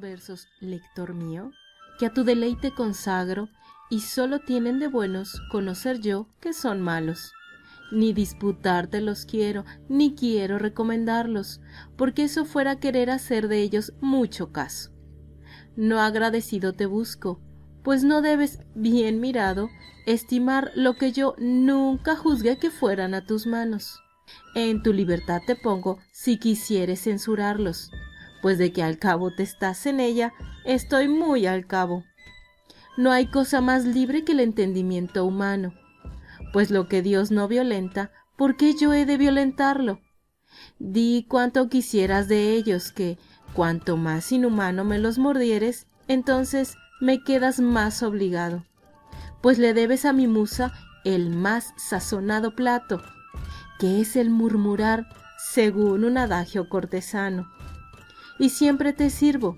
versos, lector mío, que a tu deleite consagro, y solo tienen de buenos conocer yo que son malos. Ni disputártelos quiero, ni quiero recomendarlos, porque eso fuera querer hacer de ellos mucho caso. No agradecido te busco, pues no debes, bien mirado, estimar lo que yo nunca juzgué que fueran a tus manos. En tu libertad te pongo si quisieres censurarlos, pues de que al cabo te estás en ella, estoy muy al cabo. No hay cosa más libre que el entendimiento humano, pues lo que Dios no violenta, ¿por qué yo he de violentarlo? Di cuanto quisieras de ellos, que cuanto más inhumano me los mordieres, entonces me quedas más obligado, pues le debes a mi musa el más sazonado plato, que es el murmurar según un adagio cortesano. Y siempre te sirvo,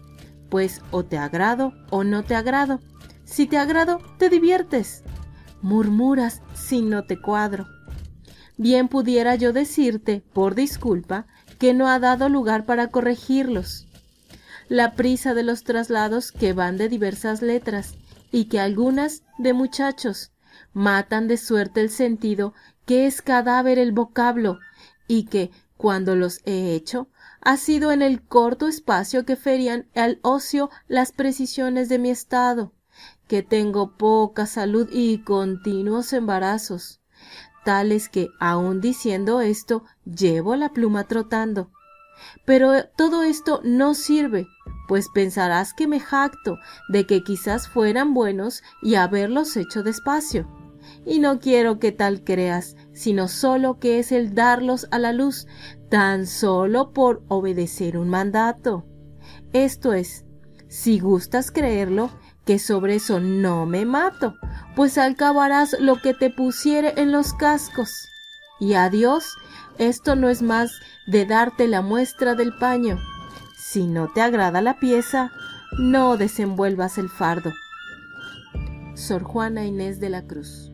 pues o te agrado o no te agrado. Si te agrado, te diviertes. Murmuras si no te cuadro. Bien pudiera yo decirte, por disculpa, que no ha dado lugar para corregirlos. La prisa de los traslados que van de diversas letras y que algunas de muchachos matan de suerte el sentido que es cadáver el vocablo y que, cuando los he hecho, ha sido en el corto espacio que ferían al ocio las precisiones de mi estado, que tengo poca salud y continuos embarazos, tales que, aun diciendo esto, llevo la pluma trotando. Pero todo esto no sirve, pues pensarás que me jacto de que quizás fueran buenos y haberlos hecho despacio y no quiero que tal creas, sino solo que es el darlos a la luz, tan solo por obedecer un mandato. Esto es, si gustas creerlo, que sobre eso no me mato, pues alcabarás lo que te pusiere en los cascos. Y adiós, esto no es más de darte la muestra del paño. Si no te agrada la pieza, no desenvuelvas el fardo. Sor Juana Inés de la Cruz